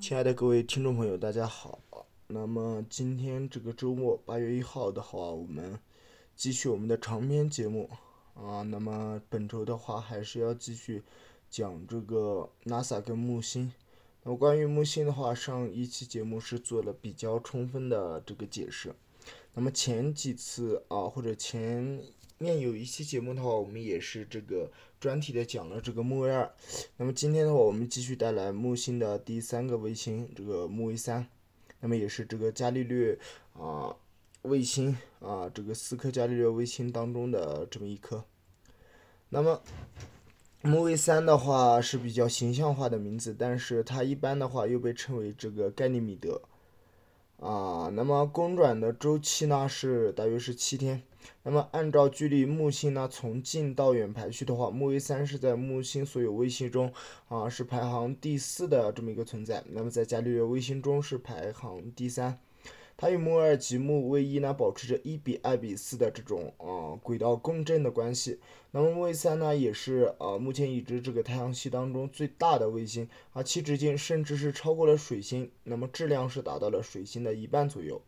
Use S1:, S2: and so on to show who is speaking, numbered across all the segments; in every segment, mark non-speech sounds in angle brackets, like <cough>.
S1: 亲爱的各位听众朋友，大家好。那么今天这个周末，八月一号的话，我们继续我们的长篇节目啊。那么本周的话，还是要继续讲这个 NASA 跟木星。那么关于木星的话，上一期节目是做了比较充分的这个解释。那么前几次啊，或者前面有一期节目的话，我们也是这个。专题的讲了这个木卫二，那么今天的话，我们继续带来木星的第三个卫星，这个木卫三，那么也是这个伽利略啊卫星啊这个四颗伽利略卫星当中的这么一颗。那么木卫三的话是比较形象化的名字，但是它一般的话又被称为这个盖尼米德啊。那么公转的周期呢是大约是七天。那么，按照距离木星呢从近到远排序的话，木卫三是在木星所有卫星中啊是排行第四的这么一个存在。那么在伽利略卫星中是排行第三。它与木二及木卫一呢保持着一比二比四的这种啊轨道共振的关系。那么木卫三呢也是啊目前已知这个太阳系当中最大的卫星啊，其直径甚至是超过了水星。那么质量是达到了水星的一半左右。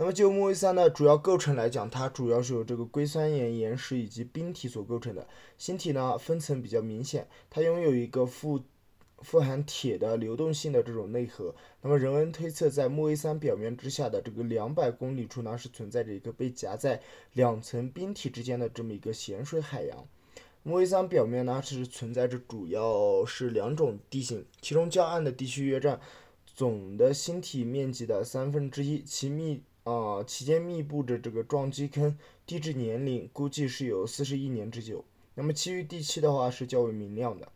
S1: 那么就木卫三的主要构成来讲，它主要是由这个硅酸盐岩石以及冰体所构成的。星体呢分层比较明显，它拥有一个富富含铁的流动性的这种内核。那么人们推测，在木卫三表面之下的这个两百公里处呢，是存在着一个被夹在两层冰体之间的这么一个咸水海洋。木卫三表面呢是存在着主要是两种地形，其中较暗的地区约占总的星体面积的三分之一，其密。啊，其间密布着这个撞击坑，地质年龄估计是有四十亿年之久。那么其余地区的话是较为明亮的，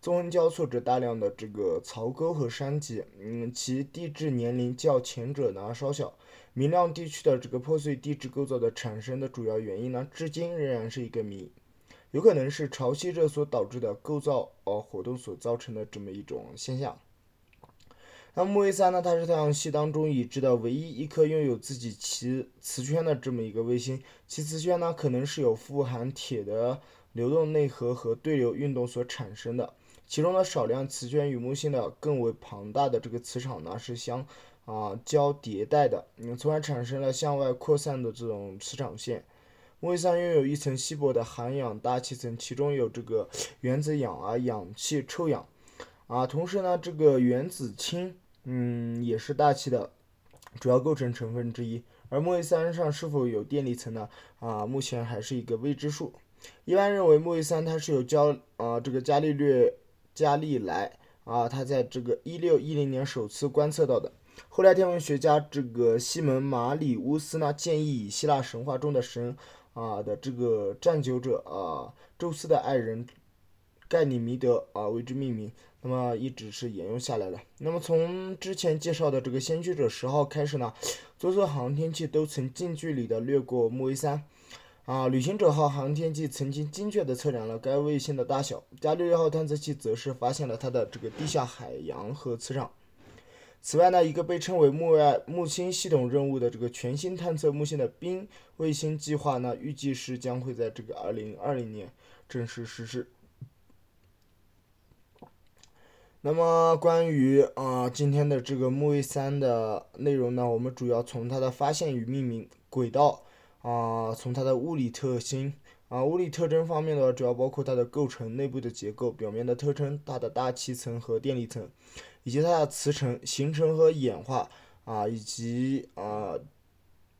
S1: 纵横交错着大量的这个槽沟和山脊，嗯，其地质年龄较前者呢稍小。明亮地区的这个破碎地质构造的产生的主要原因呢，至今仍然是一个谜，有可能是潮汐热所导致的构造呃活动所造成的这么一种现象。那木卫三呢？它是太阳系当中已知的唯一一颗拥有自己磁磁圈的这么一个卫星。其磁圈呢，可能是由富含铁的流动内核和对流运动所产生的。其中的少量磁圈与木星的更为庞大的这个磁场呢是相啊交迭代的，嗯，从而产生了向外扩散的这种磁场线。木卫三拥有一层稀薄的含氧大气层，其中有这个原子氧啊、氧气、臭氧啊，同时呢，这个原子氢。嗯，也是大气的主要构成成分之一。而木卫三上是否有电离层呢？啊，目前还是一个未知数。一般认为木卫三它是由焦啊这个伽利略伽利莱啊他在这个一六一零年首次观测到的。后来天文学家这个西门马里乌斯呢建议以希腊神话中的神啊的这个占酒者啊宙斯的爱人盖里弥德啊为之命名。那么一直是沿用下来的。那么从之前介绍的这个先驱者十号开始呢，<sniffs> 多艘航天器都曾近距离的掠过木卫三。啊，旅行者号航天器曾经精确的测量了该卫星的大小。伽利略号探测器则是发现了它的这个地下海洋和磁场。此外呢，一个被称为木外木星系统任务的这个全新探测木星的冰卫星计划呢，预计是将会在这个二零二零年正式实施。那么关于啊今天的这个木卫三的内容呢，我们主要从它的发现与命名、轨道啊，从它的物理特性啊，物理特征方面呢，主要包括它的构成、内部的结构、表面的特征、它的大气层和电离层，以及它的磁层形成和演化啊，以及啊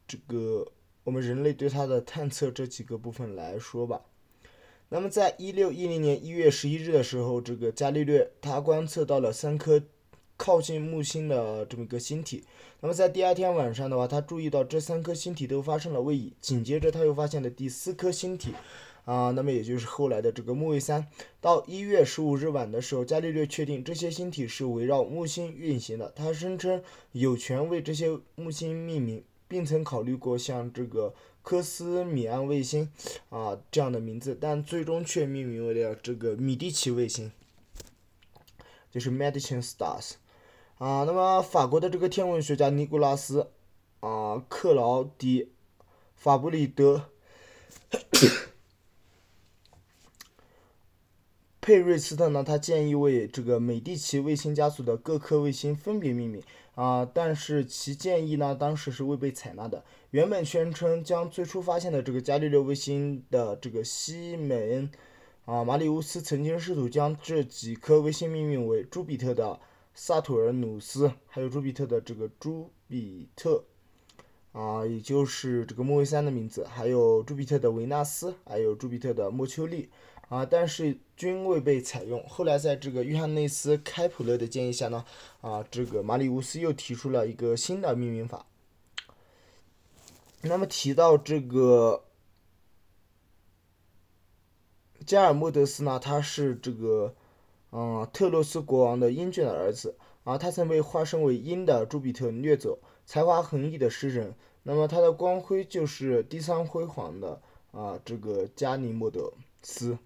S1: 这个我们人类对它的探测这几个部分来说吧。那么，在一六一零年一月十一日的时候，这个伽利略他观测到了三颗靠近木星的这么一个星体。那么在第二天晚上的话，他注意到这三颗星体都发生了位移。紧接着他又发现了第四颗星体，啊，那么也就是后来的这个木卫三。到一月十五日晚的时候，伽利略确定这些星体是围绕木星运行的。他声称有权为这些木星命名，并曾考虑过像这个。科斯米安卫星啊这样的名字，但最终却命名为了这个米蒂奇卫星，就是 Medicine Stars 啊。那么法国的这个天文学家尼古拉斯啊克劳迪法布里德 <coughs> 佩瑞斯特呢，他建议为这个美第奇卫星家族的各颗卫星分别命名啊，但是其建议呢，当时是未被采纳的。原本宣称将最初发现的这个伽利略卫星的这个西门啊马里乌斯曾经试图将这几颗卫星命名为朱比特的萨图尔努斯，还有朱比特的这个朱比特。啊，也就是这个木卫三的名字，还有朱比特的维纳斯，还有朱比特的莫丘利，啊，但是均未被采用。后来在这个约翰内斯·开普勒的建议下呢，啊，这个马里乌斯又提出了一个新的命名法。那么提到这个加尔莫德斯呢，他是这个，嗯，特洛斯国王的英俊的儿子，啊，他曾被化身为鹰的朱比特掠走。才华横溢的诗人，那么他的光辉就是第三辉煌的啊，这个加尼莫德斯。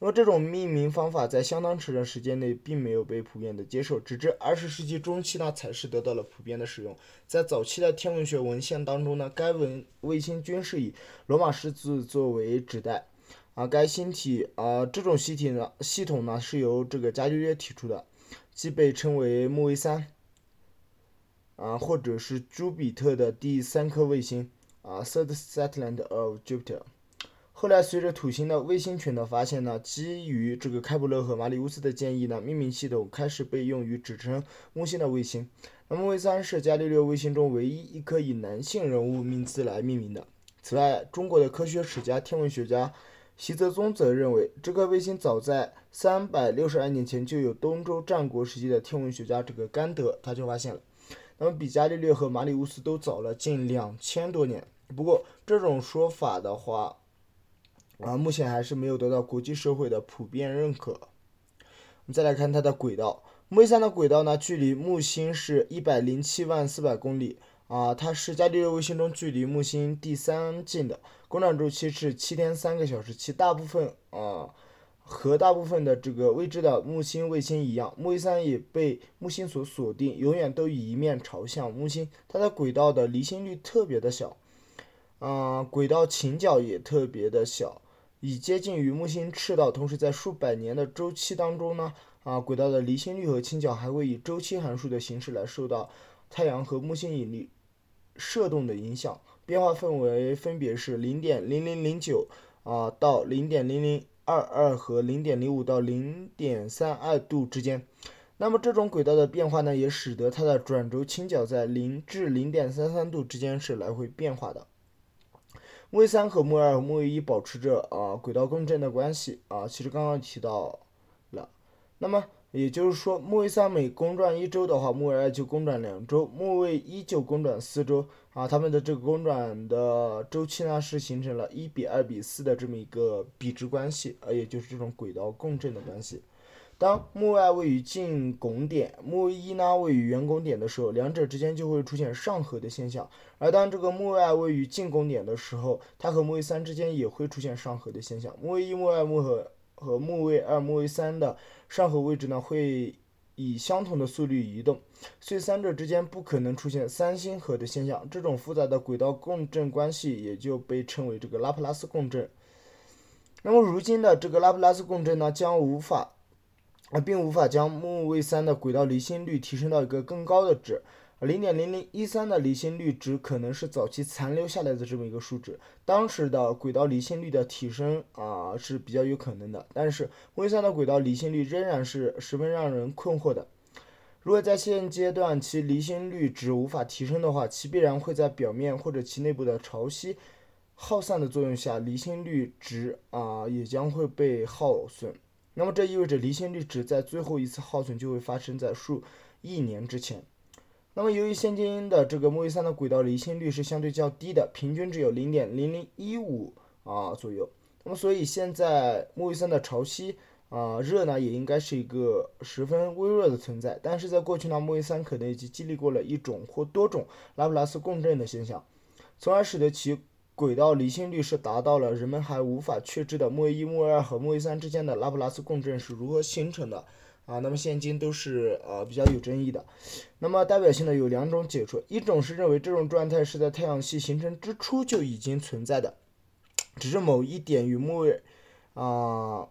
S1: 那么这种命名方法在相当长的时间内并没有被普遍的接受，直至二十世纪中期呢，才是得到了普遍的使用。在早期的天文学文献当中呢，该文卫星均是以罗马式字作为指代。啊，该星体啊，这种星体呢，系统呢是由这个伽利略提出的，即被称为木卫三。啊，或者是朱比特的第三颗卫星啊，third satellite of Jupiter。后来随着土星的卫星群的发现呢，基于这个开普勒和马里乌斯的建议呢，命名系统开始被用于指称木星的卫星。那么，卫三是伽利略卫星中唯一一颗以男性人物名字来命名的。此外，中国的科学史家、天文学家习泽宗则认为，这颗卫星早在三百六十二年前就有东周战国时期的天文学家这个甘德他就发现了。那么比伽利略和马里乌斯都早了近两千多年。不过这种说法的话，啊，目前还是没有得到国际社会的普遍认可。我们再来看它的轨道，木卫三的轨道呢，距离木星是一百零七万四百公里，啊，它是伽利略卫星中距离木星第三近的，公转周期是七天三个小时，其大部分啊。和大部分的这个未知的木星卫星一样，木卫三也被木星所锁定，永远都以一面朝向木星。它的轨道的离心率特别的小，啊，轨道倾角也特别的小，已接近于木星赤道。同时，在数百年的周期当中呢，啊，轨道的离心率和倾角还会以周期函数的形式来受到太阳和木星引力射动的影响，变化范围分别是零点零零零九啊到零点零零。二二和零点零五到零点三二度之间，那么这种轨道的变化呢，也使得它的转轴倾角在零至零点三三度之间是来回变化的。木卫三和木卫二和木卫一保持着啊轨道共振的关系啊，其实刚刚提到了，那么。也就是说，木卫三每公转一周的话，木卫二就公转两周，木卫一就公转四周啊。它们的这个公转的周期呢，是形成了一比二比四的这么一个比值关系，啊，也就是这种轨道共振的关系。当木卫二位于近拱点，木卫一呢位于远拱点的时候，两者之间就会出现上合的现象。而当这个木卫二位于近拱点的时候，它和木卫三之间也会出现上合的现象。木卫一、木卫二、木和和木卫二、木卫三的上合位置呢，会以相同的速率移动，所以三者之间不可能出现三星合的现象。这种复杂的轨道共振关系也就被称为这个拉普拉斯共振。那么如今的这个拉普拉斯共振呢，将无法啊，并无法将木卫三的轨道离心率提升到一个更高的值。零点零零一三的离心率值可能是早期残留下来的这么一个数值，当时的轨道离心率的提升啊是比较有可能的，但是木卫三的轨道离心率仍然是十分让人困惑的。如果在现阶段其离心率值无法提升的话，其必然会在表面或者其内部的潮汐耗散的作用下，离心率值啊也将会被耗损。那么这意味着离心率值在最后一次耗损就会发生在数亿年之前。那么，由于现今的这个木卫三的轨道离心率是相对较低的，平均只有零点零零一五啊左右。那么，所以现在木卫三的潮汐啊热呢，也应该是一个十分微弱的存在。但是在过去呢，木卫三可能已经经历过了一种或多种拉普拉斯共振的现象，从而使得其轨道离心率是达到了人们还无法确知的木卫一、木卫二和木卫三之间的拉普拉斯共振是如何形成的。啊，那么现今都是呃比较有争议的。那么代表性的有两种解说，一种是认为这种状态是在太阳系形成之初就已经存在的，只是某一点与木卫啊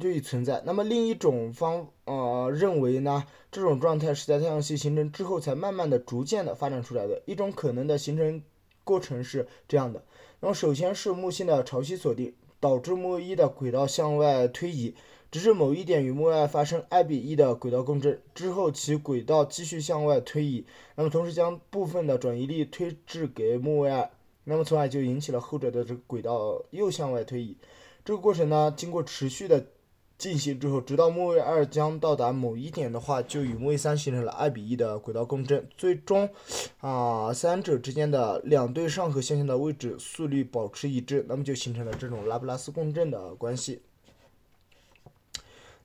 S1: 就已存在。那么另一种方呃认为呢，这种状态是在太阳系形成之后才慢慢的、逐渐的发展出来的。一种可能的形成过程是这样的：那么首先是木星的潮汐锁定，导致木卫一的轨道向外推移，直至某一点与木卫二发生二比一的轨道共振之后，其轨道继续向外推移。那么同时将部分的转移力推至给木卫二。那么从而就引起了后者的这个轨道又向外推移，这个过程呢，经过持续的进行之后，直到木卫二将到达某一点的话，就与木卫三形成了二比一的轨道共振，最终啊三者之间的两对上核现象的位置速率保持一致，那么就形成了这种拉普拉斯共振的关系。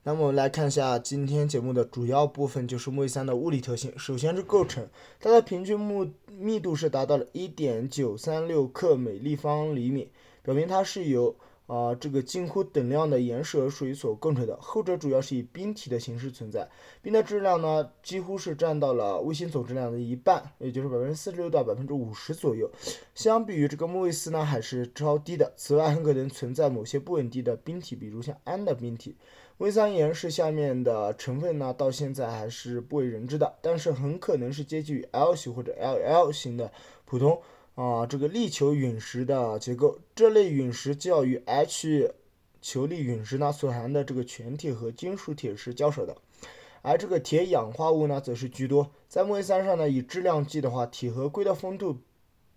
S1: 那么我们来看一下今天节目的主要部分，就是木卫三的物理特性。首先是构成，它的平均木密度是达到了一点九三六克每立方厘米，表明它是由啊这个近乎等量的岩石和水所构成的。后者主要是以冰体的形式存在，冰的质量呢几乎是占到了卫星总质量的一半，也就是百分之四十六到百分之五十左右。相比于这个木卫四呢，还是超低的。此外，很可能存在某些不稳定的冰体，比如像氨的冰体。微酸盐是下面的成分呢，到现在还是不为人知的，但是很可能是接近于 L 型或者 LL 型的普通啊这个力球陨石的结构。这类陨石较与 H 球粒陨石呢所含的这个全铁和金属铁是较少的，而这个铁氧化物呢则是居多。在木卫三上呢，以质量计的话，铁和硅的丰度。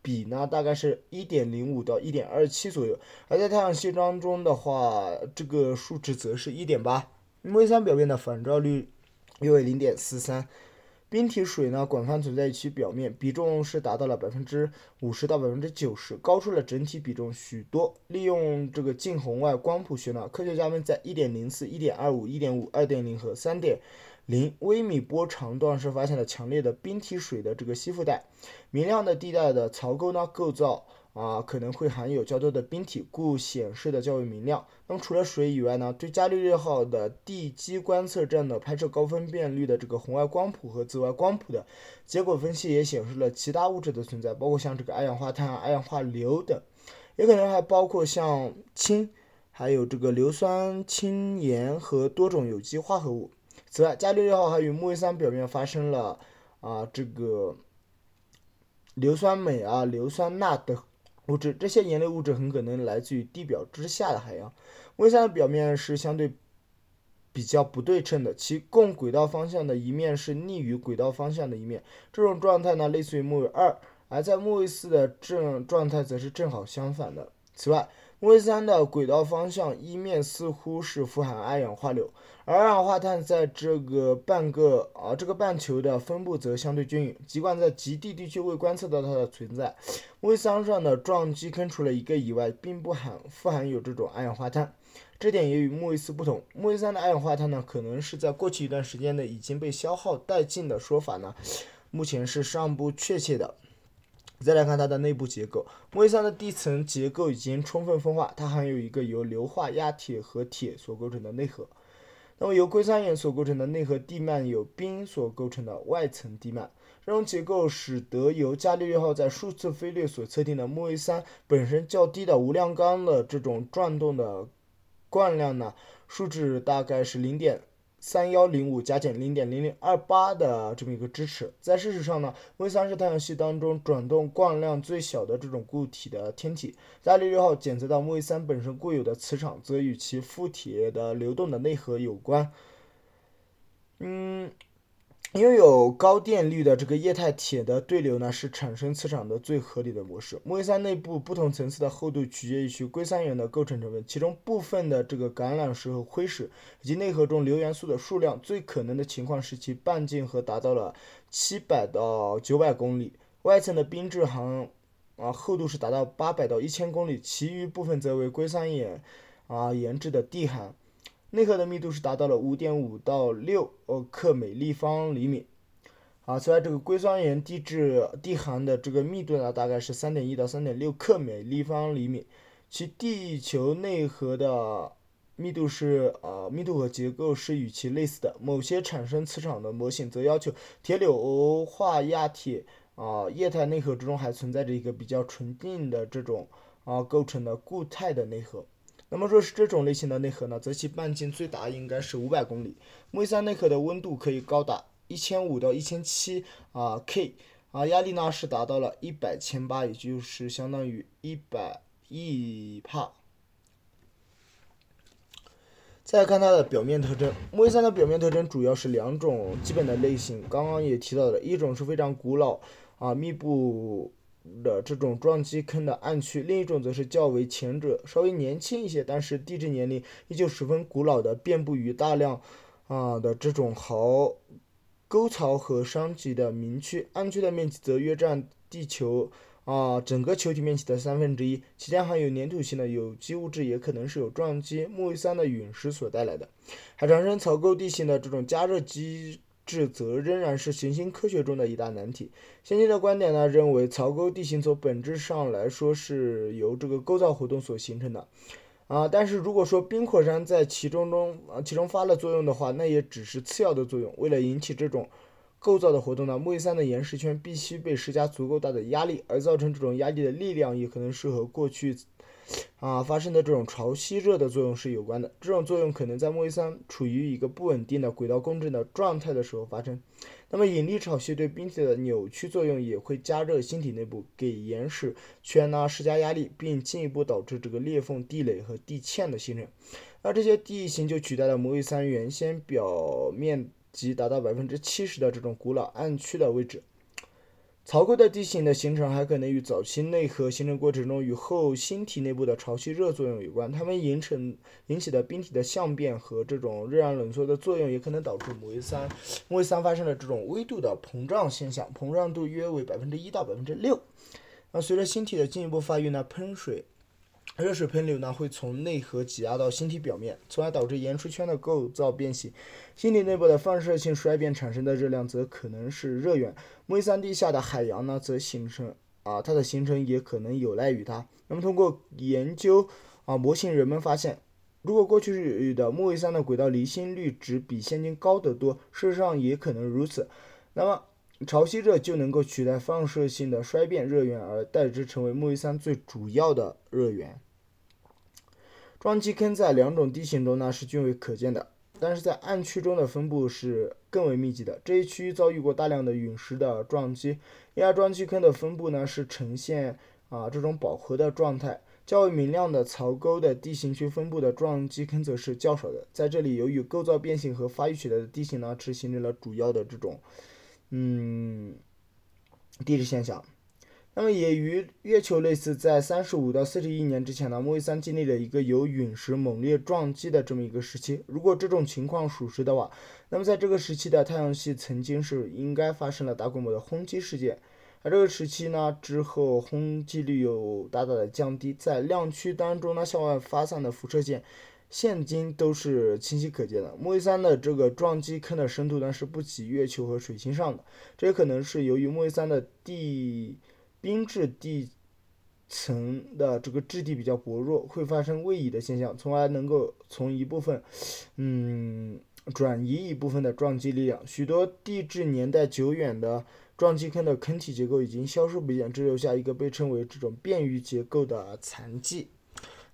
S1: 比呢大概是一点零五到一点二七左右，而在太阳系当中的话，这个数值则是一点八。木卫三表面的反照率约为零点四三，冰体水呢广泛存在于其表面，比重是达到了百分之五十到百分之九十，高出了整体比重许多。利用这个近红外光谱学呢，科学家们在一点零四、一点二五、一点五、二点零和三点。零微米波长段是发现了强烈的冰体水的这个吸附带，明亮的地带的槽沟呢构造啊可能会含有较多的冰体，故显示的较为明亮。那么除了水以外呢，对伽利略号的地基观测站的拍摄高分辨率的这个红外光谱和紫外光谱的结果分析也显示了其他物质的存在，包括像这个二氧化碳、二氧化硫等，也可能还包括像氢，还有这个硫酸氢盐和多种有机化合物。此外，伽利略号还与木卫三表面发生了啊这个硫酸镁啊、硫酸钠等物质，这些盐类物质很可能来自于地表之下的海洋。木卫三的表面是相对比较不对称的，其共轨道方向的一面是逆于轨道方向的一面，这种状态呢类似于木卫二，而在木卫四的正状态则是正好相反的。此外，木卫三的轨道方向一面似乎是富含二氧化硫。而二氧化碳在这个半个啊这个半球的分布则相对均匀，尽管在极地地区未观测到它的存在。木卫三上的撞击坑除了一个以外，并不含富含有这种二氧化碳，这点也与木卫四不同。木卫三的二氧化碳呢，可能是在过去一段时间内已经被消耗殆尽的说法呢，目前是尚不确切的。再来看它的内部结构，木卫三的地层结构已经充分分化，它含有一个由硫化亚铁和铁所构成的内核。那么由硅酸盐所构成的内核地幔有冰所构成的外层地幔，这种结构使得由伽利略号在数次飞掠所测定的木卫三本身较低的无量纲的这种转动的惯量呢，数值大概是零点。三幺零五加减零点零零二八的这么一个支持，在事实上呢，木三是太阳系当中转动惯量最小的这种固体的天体。伽利略号检测到木卫三本身固有的磁场，则与其附体的流动的内核有关。嗯。拥有高电率的这个液态铁的对流呢，是产生磁场的最合理的模式。木卫三内部不同层次的厚度取决于其硅酸盐的构成成分，其中部分的这个橄榄石和灰石以及内核中硫元素的数量，最可能的情况是其半径和达到了七百到九百公里。外层的冰质含啊厚度是达到八百到一千公里，其余部分则为硅酸盐啊研制的地函。内核的密度是达到了五点五到六呃克每立方厘米，啊，此外这个硅酸盐地质地函的这个密度呢，大概是三点一到三点六克每立方厘米，其地球内核的密度是呃密度和结构是与其类似的。某些产生磁场的模型则要求铁硫化亚铁啊液态内核之中还存在着一个比较纯净的这种啊构成的固态的内核。那么若是这种类型的内核呢，则其半径最大应该是五百公里。木卫三内核的温度可以高达一千五到一千七啊 K 啊，压力呢是达到了一百千巴，也就是相当于一百亿帕。再看它的表面特征，木卫三的表面特征主要是两种基本的类型，刚刚也提到了，一种是非常古老啊密布。的这种撞击坑的暗区，另一种则是较为前者，稍微年轻一些，但是地质年龄依旧十分古老的，遍布于大量啊的这种壕沟槽和山脊的明区。暗区的面积则约占地球啊整个球体面积的三分之一，其间含有粘土性的有机物质，也可能是有撞击木卫三的陨石所带来的。海长生槽沟地形的这种加热机。制则仍然是行星科学中的一大难题。先进的观点呢，认为槽沟地形从本质上来说是由这个构造活动所形成的，啊，但是如果说冰火山在其中中啊其中发了作用的话，那也只是次要的作用。为了引起这种构造的活动呢，木卫三的岩石圈必须被施加足够大的压力，而造成这种压力的力量也可能是和过去。啊，发生的这种潮汐热的作用是有关的。这种作用可能在木卫三处于一个不稳定的轨道共振的状态的时候发生。那么引力潮汐对冰体的扭曲作用也会加热星体内部，给岩石圈呢施加压力，并进一步导致这个裂缝、地垒和地堑的形成。那这些地形就取代了木卫三原先表面积达到百分之七十的这种古老暗区的位置。槽沟的地形的形成还可能与早期内核形成过程中与后星体内部的潮汐热作用有关。它们形成引起的冰体的相变和这种热胀冷缩的作用，也可能导致木卫三木卫三发生了这种微度的膨胀现象，膨胀度约为百分之一到百分之六。那随着星体的进一步发育呢，喷水。热水喷流呢，会从内核挤压到星体表面，从而导致岩石圈的构造变形。星体内部的放射性衰变产生的热量，则可能是热源。木卫三地下的海洋呢，则形成啊，它的形成也可能有赖于它。那么，通过研究啊模型，人们发现，如果过去的木卫三的轨道离心率值比现今高得多，事实上也可能如此。那么，潮汐热就能够取代放射性的衰变热源，而代之成为木卫三最主要的热源。撞击坑在两种地形中呢是均为可见的，但是在暗区中的分布是更为密集的。这一区域遭遇过大量的陨石的撞击，因而撞击坑的分布呢是呈现啊这种饱和的状态。较为明亮的槽沟的地形区分布的撞击坑则是较少的。在这里，由于构造变形和发育起来的地形呢，是形成了主要的这种嗯地质现象。那么也与月球类似，在三十五到四十亿年之前呢，木卫三经历了一个由陨石猛烈撞击的这么一个时期。如果这种情况属实的话，那么在这个时期的太阳系曾经是应该发生了大规模的轰击事件。而这个时期呢之后，轰击率又大大的降低，在亮区当中呢向外发散的辐射线，现今都是清晰可见的。木卫三的这个撞击坑的深度呢是不及月球和水星上的，这也可能是由于木卫三的地。冰质地层的这个质地比较薄弱，会发生位移的现象，从而能够从一部分，嗯，转移一部分的撞击力量。许多地质年代久远的撞击坑的坑体结构已经消失不见，只留下一个被称为这种便于结构的残迹。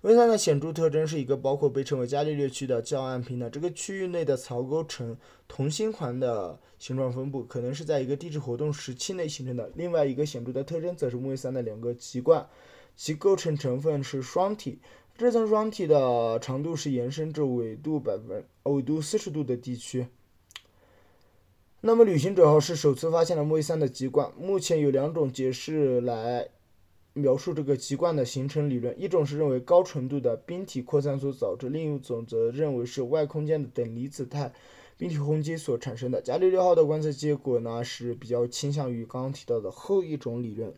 S1: 卫三的显著特征是一个包括被称为伽利略区的较暗平的这个区域内的槽沟呈同心环的形状分布，可能是在一个地质活动时期内形成的。另外一个显著的特征则是木卫三的两个极冠，其构成成分是双体，这层双体的长度是延伸至纬度百分纬度四十度的地区。那么旅行者号是首次发现了木卫三的极冠，目前有两种解释来。描述这个极冠的形成理论，一种是认为高纯度的冰体扩散所导致，另一种则认为是外空间的等离子态冰体轰击所产生的。伽利略号的观测结果呢是比较倾向于刚刚提到的后一种理论。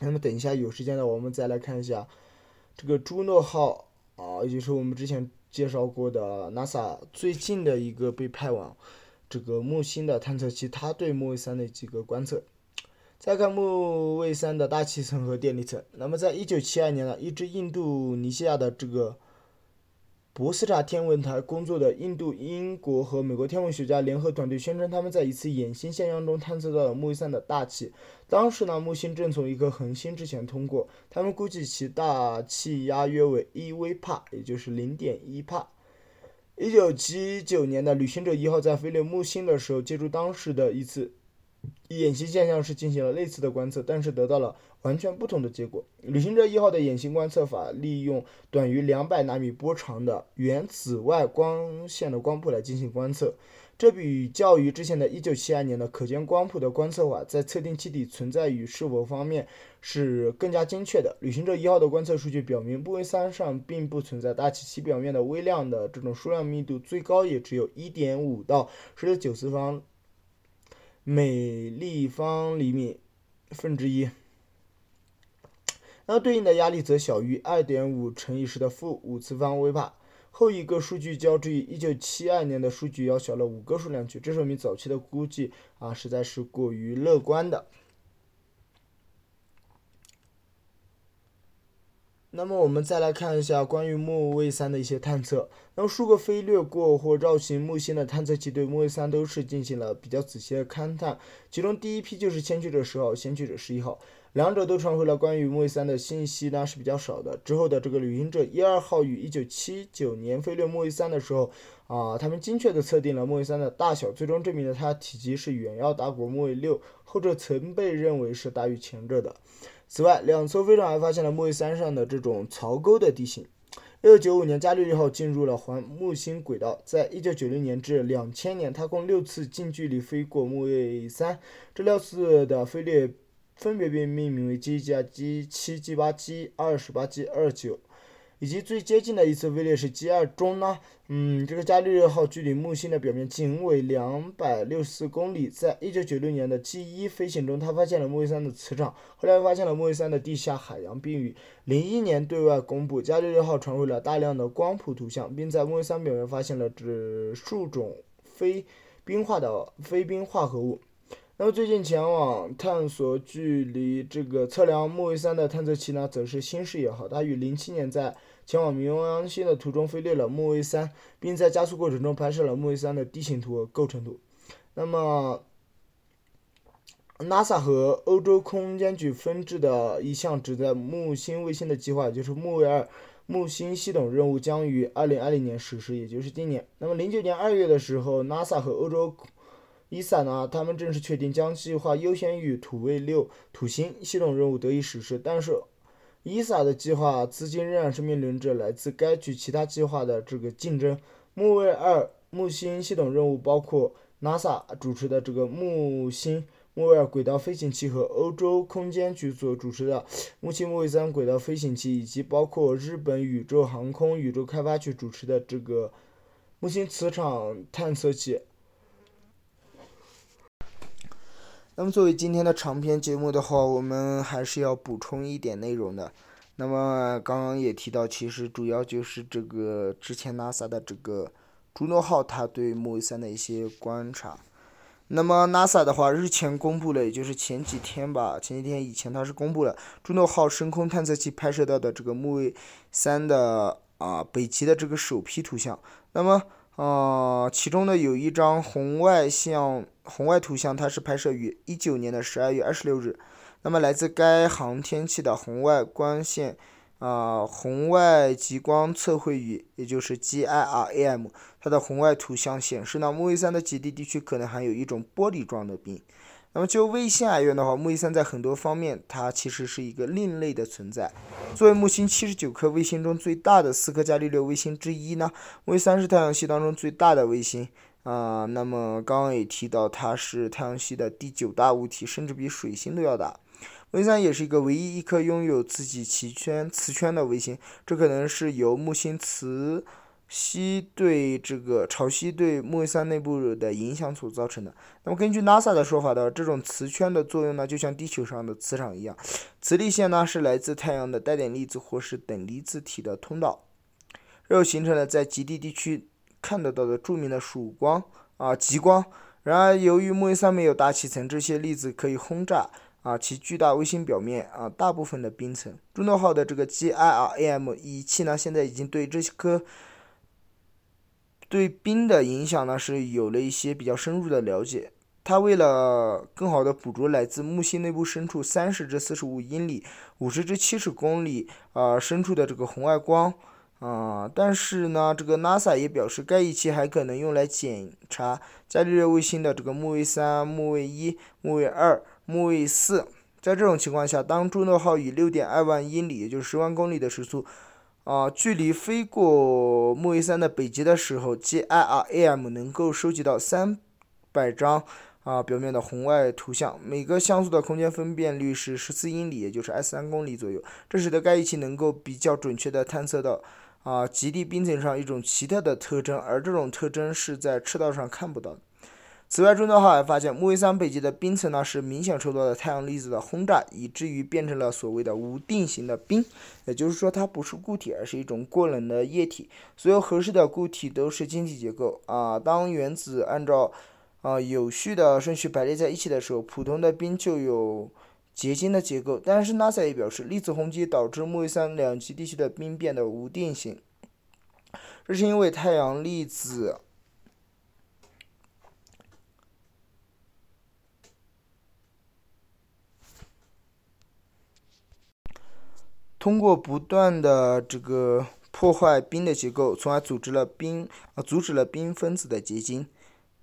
S1: 那么等一下有时间呢，我们再来看一下这个朱诺号啊，也就是我们之前介绍过的 NASA 最近的一个被派往这个木星的探测器，它对木卫三的几个观测。再看木卫三的大气层和电离层。那么，在一九七二年呢，一支印度尼西亚的这个博斯查天文台工作的印度、英国和美国天文学家联合团队宣称，他们在一次衍星现象中探测到了木卫三的大气。当时呢，木星正从一颗恒星之前通过，他们估计其大气压约为一微帕，也就是零点一帕。一九七九年的旅行者一号在飞掠木星的时候，借助当时的一次。衍星现象是进行了类似的观测，但是得到了完全不同的结果。旅行者一号的衍星观测法利用短于两百纳米波长的原紫外光线的光谱来进行观测，这比较于之前的1972年的可见光谱的观测法，在测定气体存在与是否方面是更加精确的。旅行者一号的观测数据表明，部位三上并不存在大气，其表面的微量的这种数量密度最高也只有一点五到十的九次方。每立方厘米分之一，那对应的压力则小于二点五乘以十的负五次方微帕。后一个数据较之于一九七二年的数据要小了五个数量级，这说明早期的估计啊实在是过于乐观的。那么我们再来看一下关于木卫三的一些探测。那么数个飞掠过或绕行木星的探测器对木卫三都是进行了比较仔细的勘探。其中第一批就是先驱者十号、先驱者十一号，两者都传回了关于木卫三的信息呢是比较少的。之后的这个旅行者一二号于一九七九年飞掠木卫三的时候，啊，他们精确的测定了木卫三的大小，最终证明了它体积是远要大过木卫六，后者曾被认为是大于前者的。此外，两艘飞船还发现了木卫三上的这种槽沟的地形。一九九五年，伽利略号进入了环木星轨道。在一九九零年至两千年，它共六次近距离飞过木卫三。这六次的飞掠分别被命名为 G 加 G 七、G 八、G 二十八、G 二九。以及最接近的一次飞掠是 G 二中呢，嗯，这个伽利略号距离木星的表面仅为两百六十四公里。在一九九六年的 G 一飞行中，他发现了木卫三的磁场，后来发现了木卫三的地下海洋冰雨。零一年对外公布，伽利略号传回了大量的光谱图像，并在木卫三表面发现了指数种非冰化的非冰化合物。那么最近前往探索距离这个测量木卫三的探测器呢，则是新视野号，它于零七年在前往冥王星的途中飞掠了木卫三，并在加速过程中拍摄了木卫三的地形图和构成图。那么，NASA 和欧洲空间局分制的一项旨在木星卫星的计划，就是木卫二木星系统任务，将于二零二零年实施，也就是今年。那么零九年二月的时候，NASA 和欧洲 ESA 呢，他们正式确定将计划优先于土卫六土星系统任务得以实施，但是。ESA 的计划资金仍然是面临着来自该局其他计划的这个竞争。木卫二木星系统任务包括 NASA 主持的这个木星木卫二轨道飞行器和欧洲空间局所主持的木星木卫三轨道飞行器，以及包括日本宇宙航空宇宙开发局主持的这个木星磁场探测器。那么作为今天的长篇节目的话，我们还是要补充一点内容的。那么刚刚也提到，其实主要就是这个之前 NASA 的这个朱诺号，它对木卫三的一些观察。那么 NASA 的话，日前公布了，也就是前几天吧，前几天以前它是公布了朱诺号深空探测器拍摄到的这个木卫三的啊北极的这个首批图像。那么啊，其中呢有一张红外像红外图像，它是拍摄于一九年的十二月二十六日。那么来自该航天器的红外光线啊，红外极光测绘仪，也就是 GIRAM，它的红外图像显示呢，木卫三的极地地区可能含有一种玻璃状的冰。那么就卫星而言的话，木星三在很多方面它其实是一个另类的存在。作为木星七十九颗卫星中最大的四颗伽利略卫星之一呢，木星三是太阳系当中最大的卫星啊。那么刚刚也提到，它是太阳系的第九大物体，甚至比水星都要大。木星三也是一个唯一一颗拥有自己奇圈磁圈的卫星，这可能是由木星磁。西对这个潮汐对木卫三内部的影响所造成的。那么根据 NASA 的说法的，这种磁圈的作用呢，就像地球上的磁场一样，磁力线呢是来自太阳的带电粒子或是等离子体的通道，然后形成了在极地地区看得到的著名的曙光啊极光。然而由于木卫三没有大气层，这些粒子可以轰炸啊其巨大卫星表面啊大部分的冰层。朱诺号的这个 GIRAM 仪器呢，现在已经对这些颗对冰的影响呢是有了一些比较深入的了解。他为了更好的捕捉来自木星内部深处三十至四十五英里、五十至七十公里啊深处的这个红外光啊，但是呢，这个 NASA 也表示，该仪器还可能用来检查伽利略卫星的这个木卫三、木卫一、木卫二、木卫四。在这种情况下，当朱诺号以六点二万英里，也就是十万公里的时速啊，距离飞过木卫三的北极的时候，GIRAM 能够收集到三百张。啊，表面的红外图像，每个像素的空间分辨率是十四英里，也就是二十三公里左右。这使得该仪器能够比较准确地探测到啊极地冰层上一种奇特的特征，而这种特征是在赤道上看不到的。此外，中诺号还发现木卫三北极的冰层呢是明显受到了太阳粒子的轰炸，以至于变成了所谓的无定型的冰，也就是说它不是固体，而是一种过冷的液体。所有合适的固体都是晶体结构啊。当原子按照啊，有序的顺序排列在一起的时候，普通的冰就有结晶的结构。但是 NASA 也表示，粒子轰击导致木卫三两极地区的冰变得无定型，这是因为太阳粒子通过不断的这个破坏冰的结构，从而阻止了冰啊，阻止了冰分子的结晶。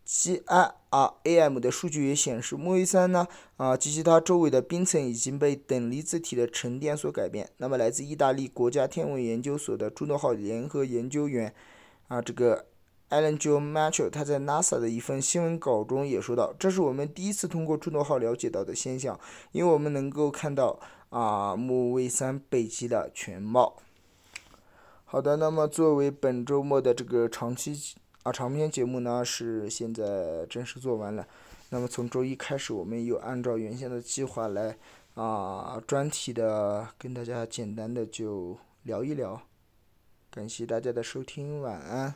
S1: GIRAM 的数据也显示，木卫三呢啊及其它周围的冰层已经被等离子体的沉淀所改变。那么，来自意大利国家天文研究所的朱诺号联合研究员啊，这个 Alan Jo m a t c h e l 他在 NASA 的一份新闻稿中也说到，这是我们第一次通过朱诺号了解到的现象，因为我们能够看到啊木卫三北极的全貌。好的，那么作为本周末的这个长期。啊，长篇节目呢是现在正式做完了，那么从周一开始，我们又按照原先的计划来啊，专题的跟大家简单的就聊一聊，感谢大家的收听，晚安。